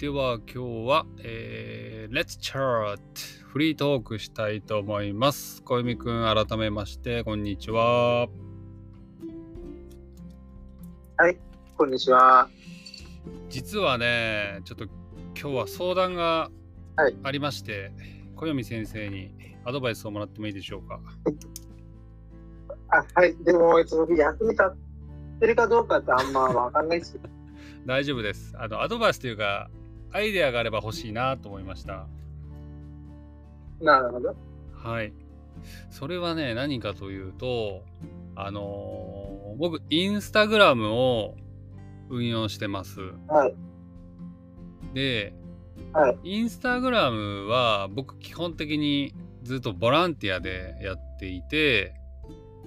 では今日は、えー、Let's Chat フリートークしたいと思います。小泉くん、改めまして、こんにちは。こんにちは。実はね、ちょっと今日は相談がはいありまして、小読先生にアドバイスをもらってもいいでしょうか？あ、はい。でも、その役に立ってるかどうかってあんまわかんないですけど。大丈夫です。あのアドバイスというか、アイデアがあれば欲しいなと思いました。なるほど。はい。それはね、何かというと、あのー僕、インスタグラムを運用してます。はい。で、はい。インスタグラムは僕、基本的にずっとボランティアでやっていて、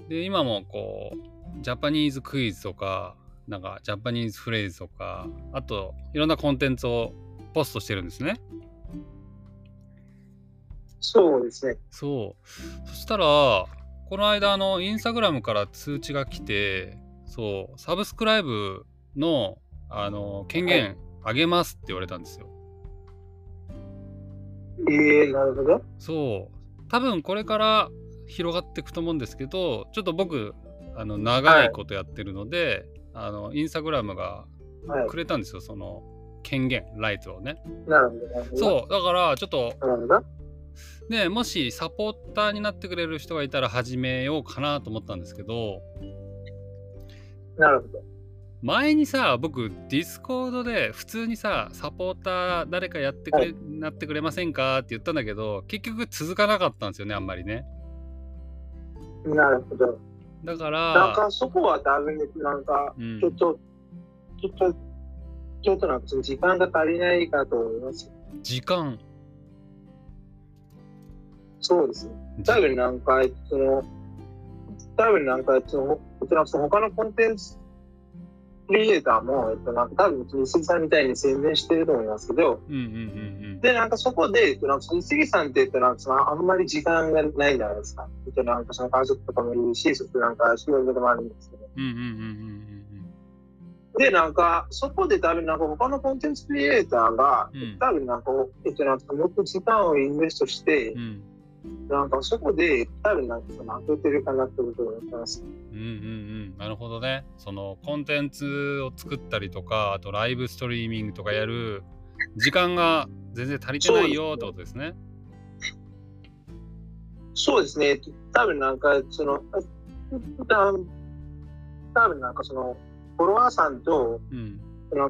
で、今もこう、ジャパニーズクイズとか、なんか、ジャパニーズフレーズとか、あと、いろんなコンテンツをポストしてるんですね。そうですね。そう。そしたら、この間、あの、インスタグラムから通知が来て、そう、サブスクライブの、あの、権限あげますって言われたんですよ。ええなるほど。そう。多分これから広がっていくと思うんですけど、ちょっと僕、あの、長いことやってるので、あの、 Instagram がはい。くれたんですよ、その、権限、 right をね。なるほど。そう。だから、ちょっと、なるほど。ね、もしサポーターになってくれる人がいたら始めようかなと思ったんですけどなるほど。前にさ僕 Discord で普通にさサポーター誰かやってくれ、はいなってくれませんかって言ったんだけど結局続かなかったんですよねあんまりねなるほど。だかなんらかそこは多分、なんか、うんちょっと、ちょっと、ちょっとなんかその時間が足りないかと思います。時間そうですね。じ多分なんか、その、多分なんか、その、その他のコンテンツクリエイターも、えっと、なんか多分、石井さんみたいに宣伝してると思いますけど、うんうんうんで、なんかそこで、えっと、なんかその杉さんって言ったら、なんかそのあんまり時間がないじゃないですか。えっと、なんかその家族とかもいるし、そしてなんか仕事でもあるんですけど。うんうんうんうんうんで、なんか、そこで多分なんか他のコンテンツクリエイターが、多分なんか、えっと、なんかもっと時間をインベストしてう、ん。なんかそこで多分なんかその開けてるかなってことを思ってます。うんうんうん。なるほどね。そのコンテンツを作ったりとかあとライブストリーミングとかやる時間が全然足りてないよってことですね。そうですね。多分なんか、その、多分なんかその、フォロワーさんと、うん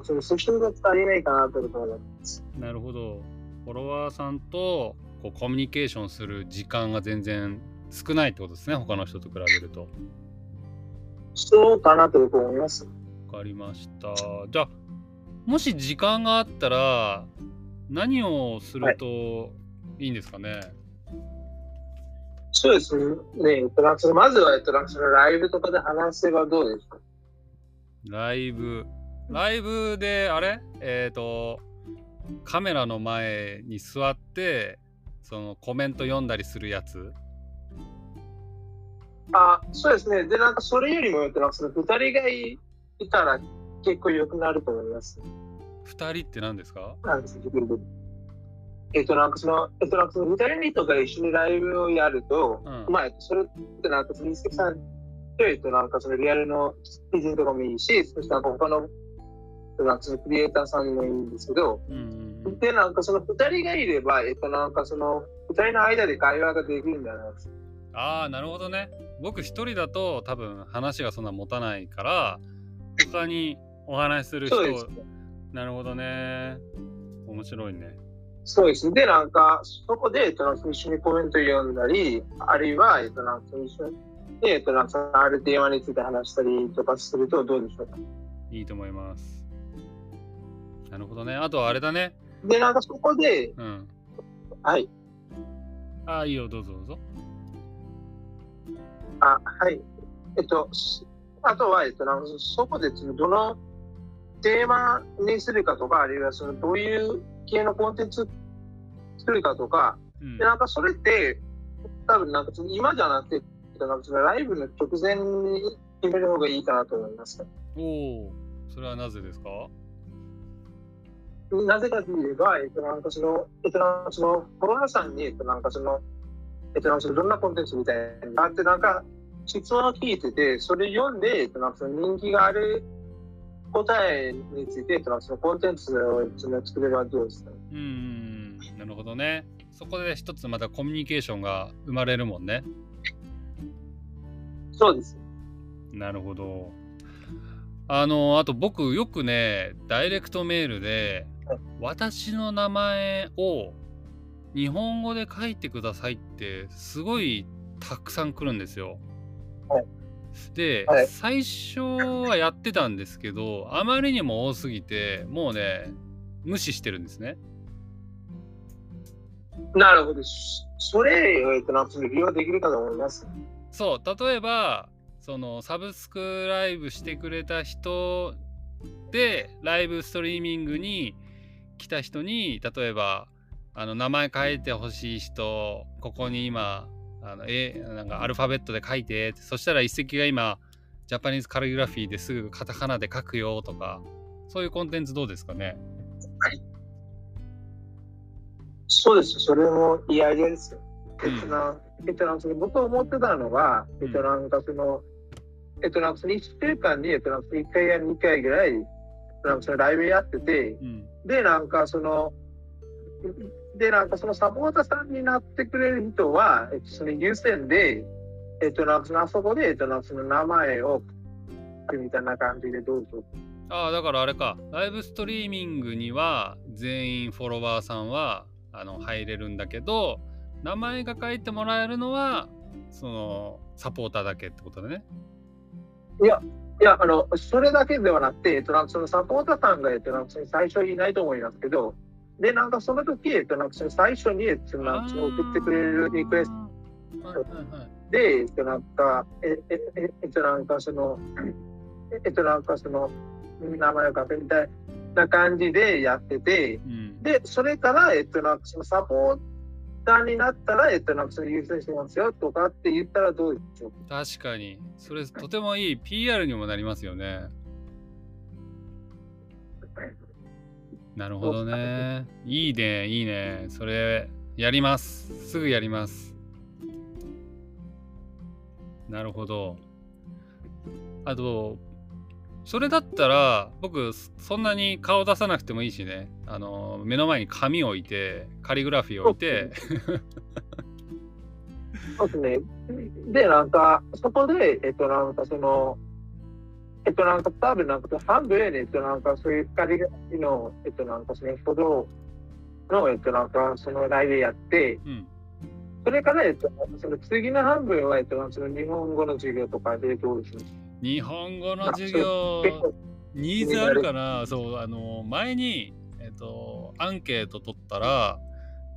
そのセッションが足りないかなってことを思います。なるほど。フォロワーさんとこうコミュニケーションする時間が全然少ないってことですね、他の人と比べると。そうかなと僕は思います。わかりました。じゃあ、もし時間があったら、何をするといいんですかね、そうですね。まずは、えっと、なんかそのライブとかで話せばどうですか？ライブ。ライブで、あれ？えっ、と、カメラの前に座って、そのコメント読んだりするやつ？あ、そうですね。で、なんかそれよりも、えっと、なんかその二人がいたら結構良くなると思います。二人って何ですか？なんですえっと、なんかその、えっと、なんかその二人とか一緒にライブをやると、うんまあ、えっとそれってなんかその一石さんと、えっと、なんかそのリアルの記事とかもいいし、そしてなんか他の、えっとなんかそのクリエイターさんもいいんですけど、うん。で、なんかその二人がいれば、えっと、なんかその二人の間で会話ができるんじゃないですか。ああ、なるほどね。僕一人だと多分話がそんな持たないから、他にお話しする人。なるほどね。面白いね。そうです。で、なんか、そこで、えっと、一緒にコメント読んだり、あるいは、えっと、なんか一緒に、で、えっと、なんかそのあるテーマについて話したりとかするとどうでしょうか？いいと思います。なるほどね。あとはあれだね。で、なんかそこで、うん。はい。ああ、いいよ、どうぞどうぞ。あ、はい。えっと、しあとは、えっと、なんかそこで、そのどのテーマにするかとか、あるいは、その、どういう系のコンテンツ作るかとか、うんで、なんかそれって、多分なんか今じゃなくて、なんかそのライブの直前に決める方がいいかなと思います。おお、それはなぜですか？なぜかといえば、えっと、なんかその、えっと、なんかその、コロナさんに、えっと、なんかその、えっと、なんかその、どんなコンテンツみたいなあって、なんか、質問を聞いてて、それ読んで、えっと、なんかその人気がある答えについて、えっと、なんかそのコンテンツをその作れるはどうですか？ね。うんうん。なるほどね。そこで一つまたコミュニケーションが生まれるもんねそうです。なるほどあのあと僕よくねダイレクトメールではい私の名前を日本語で書いてくださいってすごいたくさん来るんですよ。はいで、はい最初はやってたんですけどあまりにも多すぎてもうね無視してるんですね。なるほど。そそれを、えっと、なんかその利用できるかと思います。そう例えばそのサブスクライブしてくれた人でライブストリーミングに来た人に例えばあの名前書いてほしい人ここに今あのえなんかアルファベットで書いてそしたら一石が今ジャパニーズカリグラフィーですぐカタカナで書くよとかそういうコンテンツどうですかね？そうです。それもいいアイデアですよ。えうんっとな、えっとなんかその僕思ってたのは、うんえっとなんかその、えっとなんかその1週間に、えっとなんか1回や2回ぐらい、なんかそのライブやってて、うんで、なんかその、で、なんかそのサポーターさんになってくれる人は、えっとその優先で、えっとなんかそのあそこで、えっとなんかその名前をみたいな感じでどうぞ。ああだからあれかライブストリーミングには全員フォロワーさんはあの入れるんだけど名前が書いてもらえるのはそのサポーターだけってことだね。いや、あの、それだけではなくて、えっと、なんかそのサポーターさんが、えっと、なんか最初いないと思いますけど、で、なんかその時、えっと、なんかその最初に、えっと、なんかその送ってくれるリクエスト。で、えっと、なんか、え、え、え、えっと、なんかその、えっと、なんかその、名前を書くみたいな感じでやってて、うん、で、それから、えっと、なんかそのサポーターになったら、えっと、なんかその優先しますよとかって言ったらどうでしょう確かにそれとてもいい PR にもなりますよね。なるほどね。いいねいいねそれやりますすぐやります。なるほど。あとそれだったら僕そんなに顔出さなくてもいいしねあの目の前に紙を置いてカリグラフィーを置いてそうですね。で、なんか、そこで、えっと、なんかその、えっと、なんか多分なんか半分で、えっと、なんかそういう光がの、えっと、なんかその歩道の、えっと、なんかそのライブやって、うんそれから、えっと、その次の半分は、えっと、その日本語の授業とかでどうです？ね。日本語の授業。ニーズあるかなそうあの前に、えっとアンケート取ったら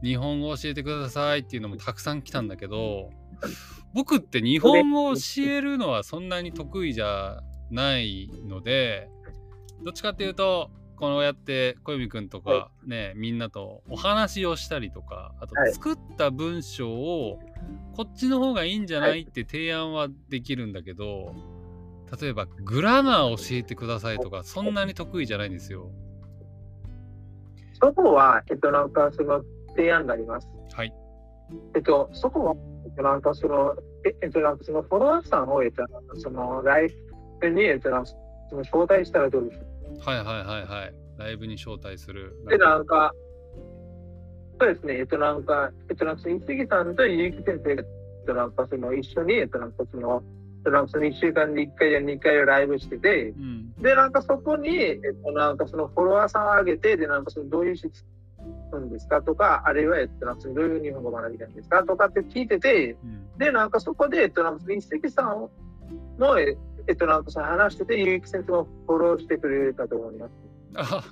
日本語教えてくださいっていうのもたくさん来たんだけど僕って日本語を教えるのはそんなに得意じゃないのでどっちかっていうとこうやって小泉くんとかねみんなとお話をしたりとかあとはい。作った文章をこっちの方がいいんじゃないって提案はできるんだけど例えばグラマー教えてくださいとかそんなに得意じゃないんですよ。そこは、えっと、なんかその提案があります。はい。えっと、そこは、えっと、なんかその、ええっと、なんかそのフォロワーさんを、えそのライブに、えっと、なんかその招待したらどうですかはいはいはいはい。ライブに招待する。で、なんか、そうですね、えっと、なんか、えっと、なんか、一木さんとゆうき先生が、えっと、なんか、その、一緒に、えっと、なんか、その、えっと、なんか、その、一週間に一回や二回ライブしてて、うん。で、なんか、そこに、えっと、なんか、その、フォロワーさんを上げて、で、なんか、その、どういう質問ですか？とか、あるいは、えっと、なんか、そのどういう日本語を学びたいんですか？とかって聞いてて、うん、で、なんか、そこで、えっと、なんか、その一石さんの、ええっと、なんか、その話してて、ゆうき先生をフォローしてくれたと思います。あ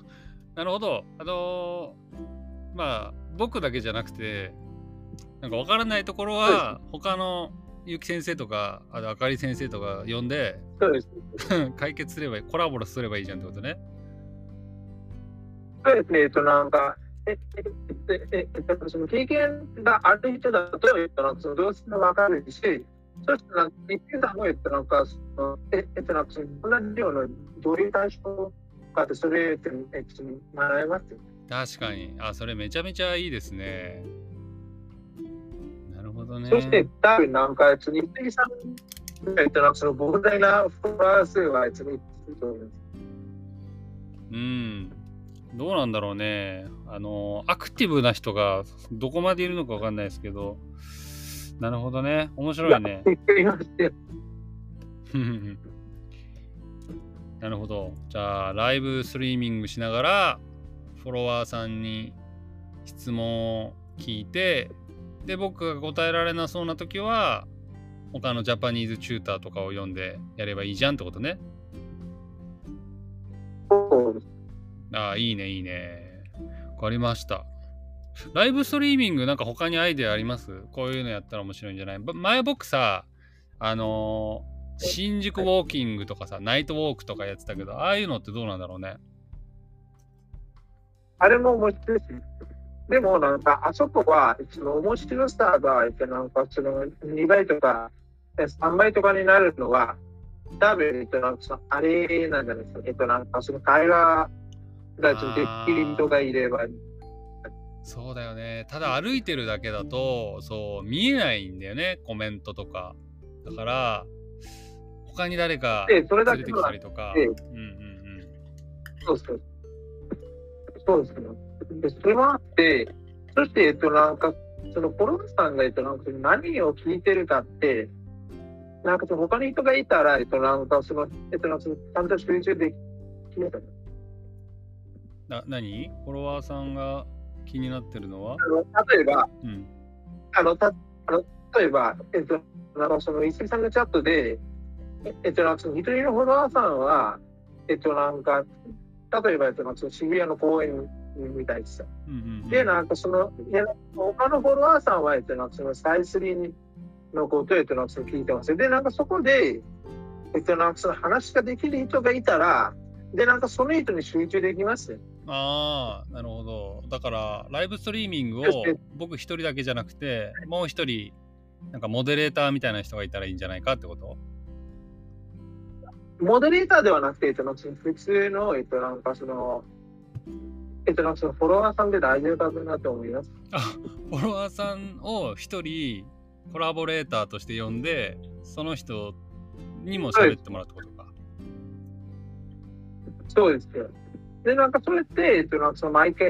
なるほど。あのーまあ僕だけじゃなくてなんか分からないところは他の結城先生とかあとあかり先生とか呼んでそうです。解決すればいいコラボすればいいじゃんってことね。そうですね、えっと、なんか、え、え、え、え、えっと、その経験がある人だと、えっと、なんかそのどうしてもわかるし、そして、なんか、一級さんも、えっと、なんか、そのえ、えっと、なんか、その、同じような、どういう対象かって、それ、えっと、えっと、学べますよ。確かに。あ、それめちゃめちゃいいですね。ほどね。そして、多分なんか、日本さんが言ったら、その膨大なフォロワー数は、いつも言ってると思います。うん。どうなんだろうね。あの、アクティブな人がどこまでいるのかわかんないですけど。なるほどね。面白いね。なるほど。じゃあ、ライブストリーミングしながら、フォロワーさんに質問を聞いて、で、僕が答えられなそうな時は、他のジャパニーズチューターとかを読んでやればいいじゃんってことね。ああ、いいね、いいね。わかりました。ライブストリーミングなんか他にアイデアあります？こういうのやったら面白いんじゃない？ば前僕さ、あのー新宿ウォーキングとかさ、ナイトウォークとかやってたけど、ああいうのってどうなんだろうね？あれも面白いし、でもなんか、あそこは、その面白さが、えっとなんか、その2倍とか、え3倍とかになるのは、多分、えっと、なんかその、あれなんじゃないですか？えっと、なんか、その会話がちょっとできる人がいれば、そうだよね。ただ歩いてるだけだと、そう、見えないんだよね、コメントとか。だから、他に誰かで、それだ連れてきたりとか。でうんうんそうそう。そうですね。で、それもあって、そして、えっと、なんか、そのフォロワーさんが、えっと、なんか、何を聞いてるかって、なんか、その他に人がいたら、えっと、なんか、その、えっと、なんか、そのちゃんと集中できるかうん。な、何？フォロワーさんが気になってるのは？あの例えば、うん。あの、た、あの、例えば、えっと、なんか、その、石井さんのチャットで、ええっと、なんか、その、一人のフォロワーさんは、えっと、なんか、例えば、その渋谷の公園みたいですよ。で、なんかその、他のフォロワーさんは、そのサイスリーのことを、その聞いてますよ。で、なんかそこで、えっと、なんかその話ができる人がいたら、で、なんかその人に集中できますね。ああ、なるほど。だから、ライブストリーミングを僕一人だけじゃなくて、もう一人、なんかモデレーターみたいな人がいたらいいんじゃないかってこと？モデレーターではなくて、えっと、普通の、えっと、なんかその、えっと、なんかそのフォロワーさんで大丈夫かなと思います。あ、フォロワーさんを一人コラボレーターとして呼んで、その人にも喋ってもらうってことか。そうですよ。で、なんかそれって、えっと、なんかその毎回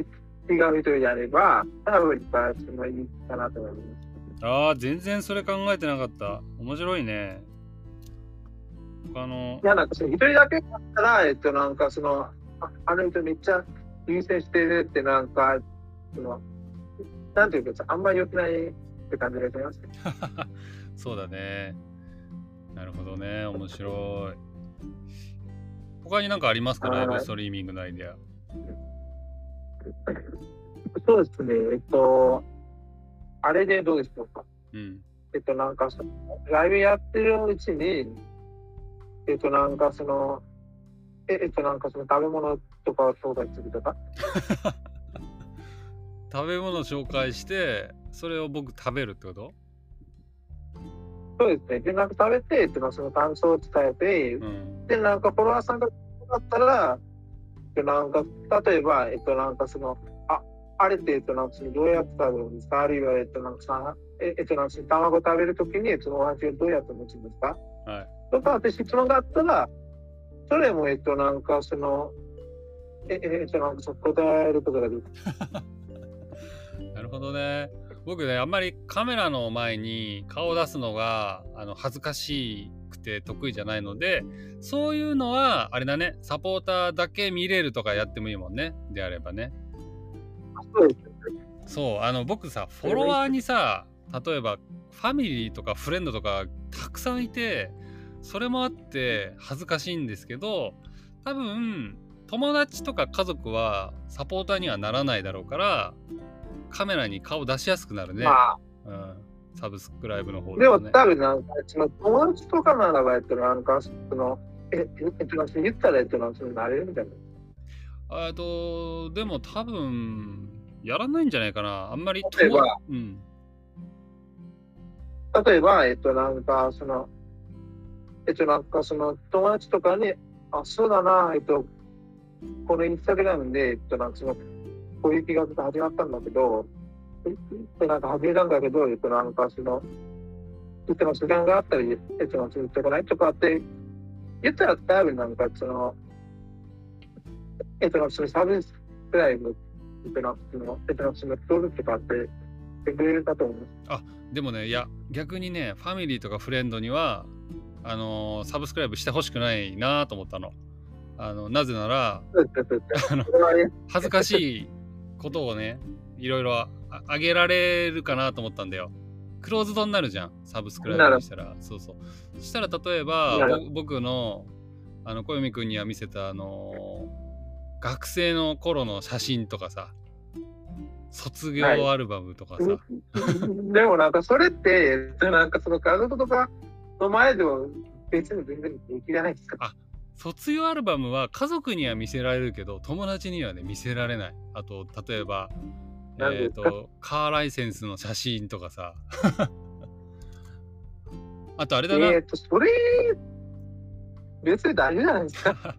違う人やれば、多分、そのいいかなと思います。ああ、全然それ考えてなかった。面白いね。他のい、や、なんかその一人だけだったら、えっと、なんかその、ああの人めっちゃ優先してるって、なんか、その、なんていうか、あんまり良くないって感じがします。そうだね。なるほどね。面白い。他になんかありますか？はいライブストリーミングのアイデア。そうですね、えっと、あれでどうでしょうか？うん。えっと、なんかライブやってるうちに、えっと、なんかその、ええっと、なんかその食べ物とかを紹介するとか、食べ物紹介して、それを僕食べるってこと？そうですね。で、なんか食べて、えっと、その感想を伝えて、うん。で、なんかフォロワーさんがだったら、えっとなんか、例えば、えっと、なんかその、あ、あれって、えっと、なんかそのどうやって食べるんですか？あるいは、えっと、なんかさ、ええっと、なんかその卵食べるときに、そのお味をどうやって持つんですか？はい。とか、私質問があったら、それも、えっと、なんかその、え、えっと、なんか答えることができる。なるほどね。僕ね、あんまりカメラの前に顔を出すのがあの恥ずかしくて得意じゃないので、そういうのは、あれだね、サポーターだけ見れるとかやってもいいもんね。であればね。そうです。そう、あの、僕さ、フォロワーにさ、例えば、ファミリーとかフレンドとかたくさんいて、それもあって恥ずかしいんですけど、多分、友達とか家族はサポーターにはならないだろうから、カメラに顔出しやすくなるね。まあ、うん、サブスクライブの方でもね。多分なんか、その友達とかならば、えっと、なんか、その、え、えっと、言ったら、えっと、そのなれるみたいな。えっと、でも多分、やらないんじゃないかな。あんまり例えば友うん。例えば、えっと、なんか、その、えっと、なんか、その、友達とかに、あ、そうだな、えっと、このインスタグラムで、えっと、なんか、その、こういう気が始まったんだけど、でなんか始めたんだけど、えっと、なんかその、いつも時間があったり、えっと、続いてこないとかって言ったら多分なんかその、えっと、そのサービスくらいの、えっと、その、えっと、その、登録とかっててくれるかと思います。でもねいや逆にねファミリーとかフレンドにはあのーサブスクライブしてほしくないなと思ったの。あのなぜならあの恥ずかしいことをねいろいろああげられるかなと思ったんだよ。クローズドになるじゃんサブスクライブにしたら。そうそう。そしたら例えば僕のあの小読くんには見せたあのー学生の頃の写真とかさ卒業アルバムとかさ、でもなんかそれって、なんかその家族とかの前でも別に全然平気じゃないですか。卒業アルバムは家族には見せられるけど友達にはね見せられない。あと例えばえっ、なんですか？とカーライセンスの写真とかさ。あとあれだな、えっと、それ、別に大丈夫じゃないですか。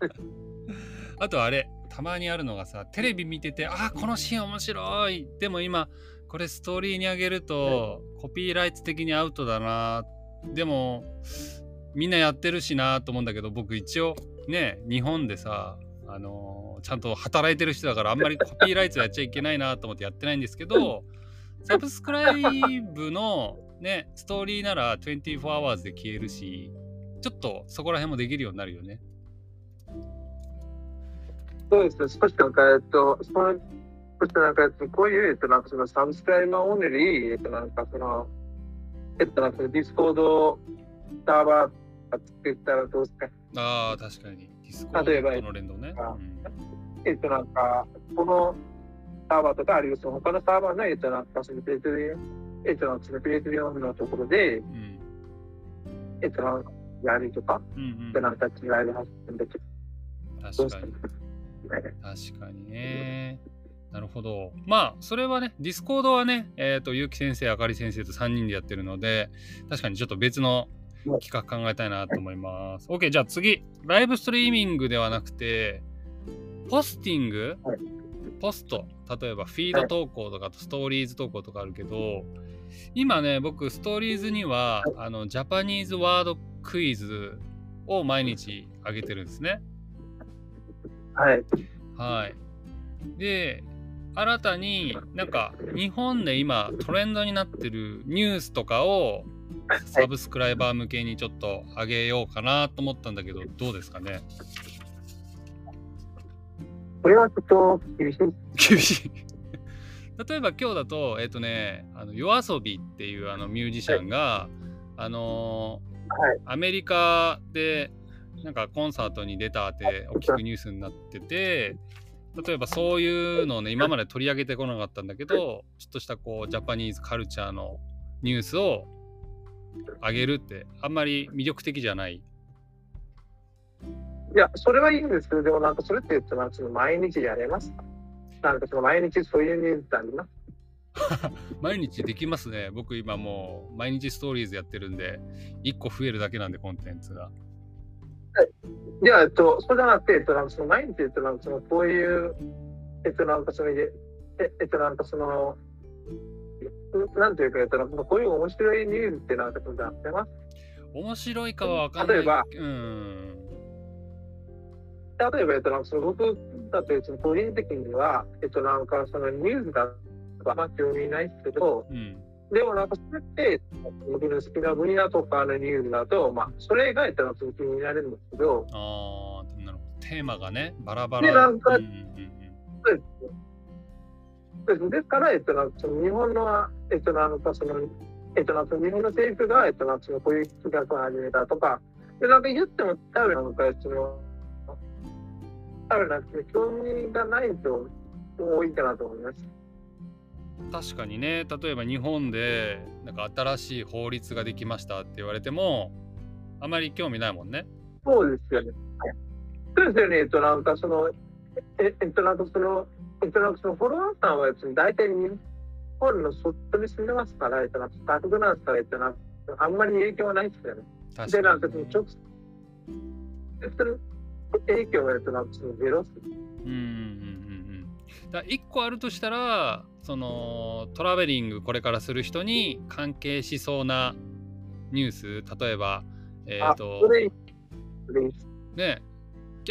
あとあれたまにあるのがさテレビ見ててあこのシーン面白い。でも今これストーリーにあげるとコピーライツ的にアウトだなでもみんなやってるしなと思うんだけど僕一応ね日本でさあのーちゃんと働いてる人だからあんまりコピーライツやっちゃいけないなと思ってやってないんですけどサブスクライブのねストーリーなら24 hours で消えるしちょっとそこら辺もできるようになるよね。そうですね、少しなんか、えっと、その、そしてなんか、えっと、こういう、えっと、なんかその subscriber only、えっと、なんかその、えっと、なんかその Discord サーバーが作ったらどうですか？ああ、確かに。ディスコー例えばドとの連動ね。あうんえっと、なんか、このサーバーとか、あるいはその他のサーバーの、えっと、なんかその Patreon、えっと、その Patreon のところで、うんえっと、なんかやるとか、うんうんえっと、なんか違いが発生できる。どう確かに。ですか？ね確かにね。なるほど。まあ、それはね、 Discord はね、えっ、と、結城先生、あかり先生と3人でやってるので、確かにちょっと別の企画考えたいなと思います。OK、じゃあ次、ライブストリーミングではなくて、 posting、はいポスト、例えばフィード投稿とかストーリーズ投稿とかあるけど、今ね、僕、ストーリーズには、あの、ジャパニーズワードクイズを毎日上げてるんですね。はい。はい。で、新たになんか日本で今トレンドになってるニュースとかをサブスクライバー向けにちょっと上げようかなと思ったんだけど、どうですかね？これはちょっと厳しい。厳しい。例えば今日だと、えっ、とね、あの夜遊びっていうあのミュージシャンが、あのーはい。アメリカでなんかコンサートに出たって大きくニュースになってて例えばそういうのをね今まで取り上げてこなかったんだけどちょっとしたこうジャパニーズカルチャーのニュースを上げるってあんまり魅力的じゃない。いや、それはいいんですけど、でもなんかそれって言ったら、その毎日やれますか？なんかその毎日そういうニュースってあります？毎日できますね。僕今もう毎日ストーリーズやってるんで1個増えるだけなんでコンテンツがい。や、えっと、そうじゃなくて、えっと、なんかその毎日、えっと、なんかそのこういう、えっと、なんかそれで、ええっと、なんかその、なんていうか、えっと、なんかこういう面白いニュースってなんかそのやってます？面白いかは分かんない。例えば。うん。例えば、えっと、なんかその僕だと、その個人的には、えっと、なんかそのニュースがあんま興味ないですけど、うんでもなんかそれって、僕の好きな分野とかのニュースだと、まあ、それが、えっと、なんか気になるんですけど、ああなるほどテーマがねバラバラ。でなんかうんうんうんですですから、えっと、なんかその日本の、えっと、なんかその、えっと、なんか日本の政府が、えっと、なんかそのこういう企画を始めたとか、で、なんか言っても、多分なんか、その、多分なんか興味がない人多いかなと思います。確かにね例えば日本でなんか新しい法律ができましたって言われてもあまり興味ないもんね。そうですよね。そうですよね。えっと、なんかその、ええっと、なんかその、えっと、なんかそのフォロワーさんは、えっと、大体日本の外に住んでますから、えっと、なんか他国なんですから、えっと、なんかあんまり影響はないですよね。確で、なんかその直接影響が、えっと、なんかそのゼロっす。うんうんうんうんうん。だ1個あるとしたらそのトラベリングこれからする人に関係しそうなニュース例えばえっ、あ、とね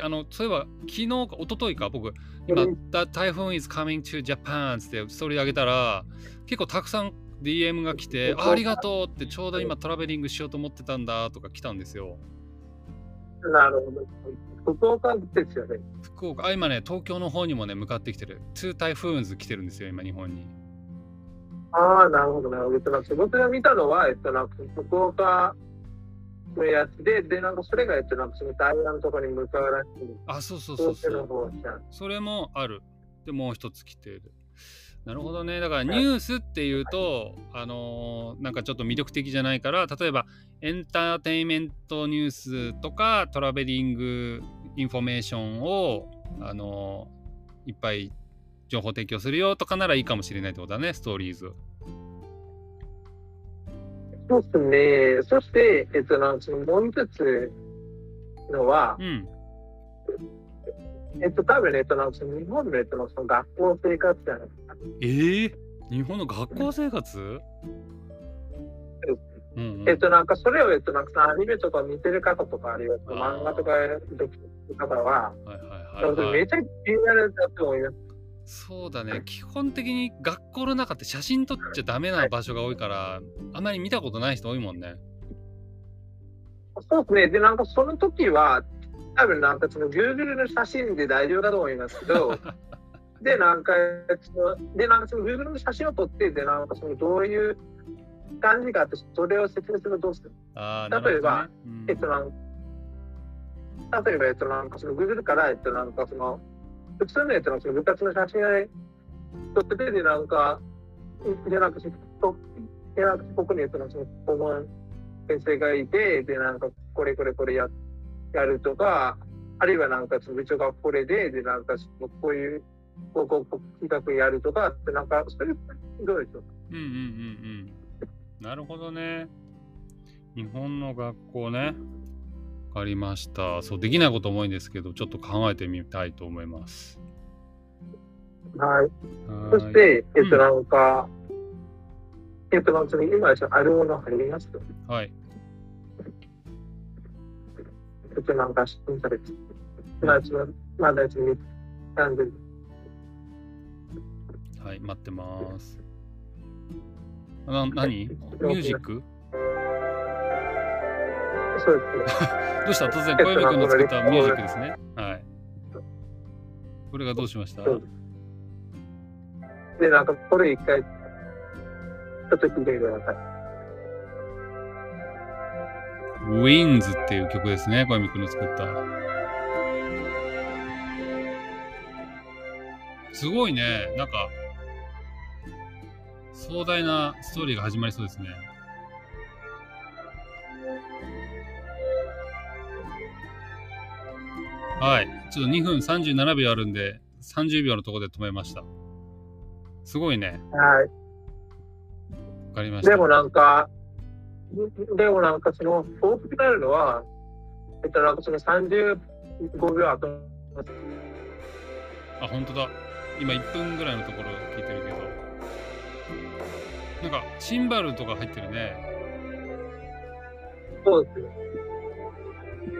あのそういえば昨日か一昨日か僕今うん「The Typhoon is coming to Japan」ってストーリー上げたら結構たくさん DM が来て「あありがとう」ってちょうど今トラベリングしようと思ってたんだとか来たんですよ。なるほど。福岡ですよね。福岡あ今ね東京の方にもね向かってきてる Two Typhoons 来てるんですよ今日本に。ああ、なるほど、なるほど。僕が見たのは、えっと、なんか福岡のやつで、で、なんかそれが、えっと、なんかその台湾のところに向かうらしい。あそうそうそうそう。それもある。でもう一つ来てる。なるほどね。だからニュースっていうと、あのーなんかちょっと魅力的じゃないから、例えばエンターテインメントニュースとか traveling information を、あのーいっぱい情報提供するよとかならいいかもしれないってことだね、ストーリーズ。そうですね。そして、えっと、なんかそのもう一つのはう、ん。えっと、多分ね、えっと、なんかその日本の、えっと、その学校生活じゃないですか。えー、日本の学校生活？うんうんえっと、なんかそれを、えっと、なんかさアニメとか見てる方とか、あるいは漫画とか読する方は、はいはいはい、はい。めちゃ気になるんだと思います。そうだね基本的に学校の中って写真撮っちゃダメな場所が多いからあまり見たことない人多いもんね。そうですね。で、なんかその時は、多分なんかその Google の写真で大丈夫だと思いますけど、で、なんか、そので、なんかその Google の写真を撮って、で、なんかそのどういう感じかって、それを説明するとどうする？例えばうん。えっと、なん例えば、えっと、なんかその Google から、えっと、なんかその、普通の、えっと、その部活の写真を撮ってて、で、なんか、で、なんか、そで、なんか、ここに、えっと、その、顧問先生がいて、で、なんか、これこれこれややるとか、あるいはなんか、その部長がこれで、で、なんか、こういう、こう、こう、企画やるとかって、なんか、それ、どうでしょう？うんうんうんうん。なるほどね。日本の学校ね。わかりました。そう、できないこと多いんですけど、ちょっと考えてみたいと思います。はい。そして、えっと、うんなんか、えっと、なんか今、あるものありますはい。えっと、なんか、新されて、まあ、その、まだ、はい、待ってます。な何？ミュージック？そうですね。どうした？突然、小指君の作ったミュージックですね。はい。これがどうしました？で、なんか、これ一回、ちょっと聞いてください。ウィンズっていう曲ですね、小指君の作った。すごいね、なんか、壮大なストーリーが始まりそうですね。はい、ちょっと2分37秒あるんで、30秒のところで止めました。すごいね、はい。わかりました。でもなんか、でもなんかその、大きくなるのは、えっと、なんかその35秒後、あ、本当だ。今1分ぐらいのところ聞いてるけど。なんか、シンバルとか入ってるね。そうですね。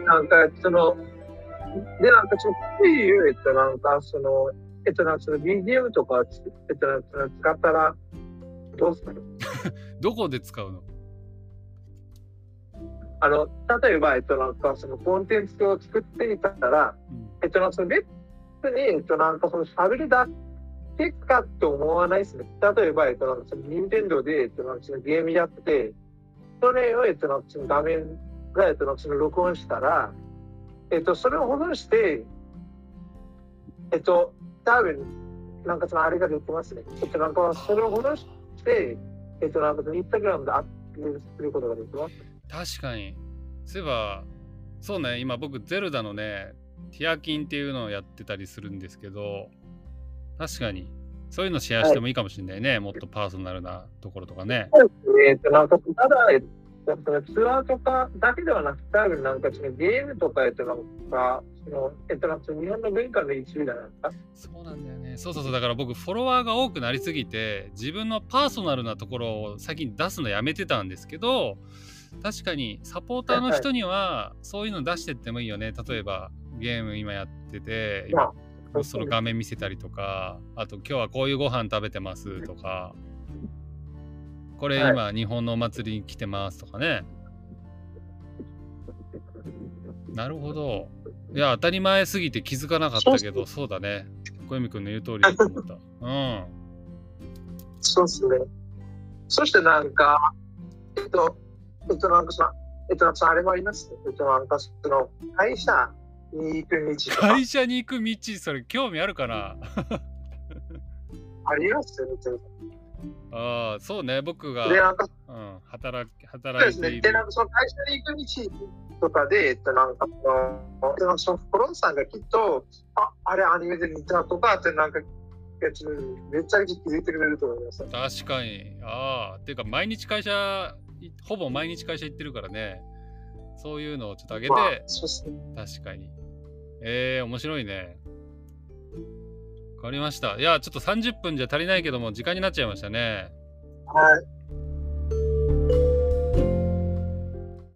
なんか、その、で、なんかその、っていう、えっと、なんかその、えっと、なんかその BGM とか、えっと、なんか使ったら、どうする どこで使うの？あの、例えば、えっと、なんかそのコンテンツを作ってみたら、うんえっと、なんかその別に、えっと、なんかその喋るだけかって思わないですね。例えば、えっと、なんかその、任天堂で、えっと、なんかそのゲームやってて、それを、えっと、なんかその画面が、えっと、なんかその録音したら、えっと、それを保存して、えっと、多分、なんかそのあれができますね。えっと、なんかそれを保存して、えっと、なんかインスタグラムでアップすることができます。確かに。そういえば、そうね、今僕、ゼルダのね、ティアキンっていうのをやってたりするんですけど、確かに、そういうのシェアしてもいいかもしれないね。もっとパーソナルなところとかね。そうですね。えっと、なんか、ただ、ツアーとかだけではなくて、なんかそのゲームとか、えっと、なんか、その、えっと、日本の文化の一部だなんか。そうなんだよね。そうそうそう。だから僕、フォロワーが多くなりすぎて、自分のパーソナルなところを先に出すのやめてたんですけど、確かにサポーターの人にはそういうの出してってもいいよね。例えばゲーム今やってて、今その画面見せたりとか、あと今日はこういうご飯食べてますとか、これ今日本のお祭りに来てますとかね。なるほど。いや、当たり前すぎて気づかなかったけど、そうだね。小泉君の言う通りだと思った。うん。そうですね。そしてなんか、えっと、えっと、なんかさ、えっと、なんかあれもあります？えっと、なんかその、会社に行く道とか。会社に行く道、それ興味あるかな？ありますよね、ああ、そうね、僕が、で、なんか、うん、働き、そうですね。働いている。で、なんかその会社に行く道とかで、えっと、なんかその、でなんかそのフォロンさんがきっと、あ、あれアニメで見たとかって、なんか、えちょっとめっちゃ気づいてくれると思います。確かに。ああ、っていうか、毎日会社、いほぼ毎日会社行ってるからね。そういうのをちょっと上げて、まあ。確かに。えー、面白いね。わかりました。いや、ちょっと30分じゃ足りないけども、時間になっちゃいましたね。はい。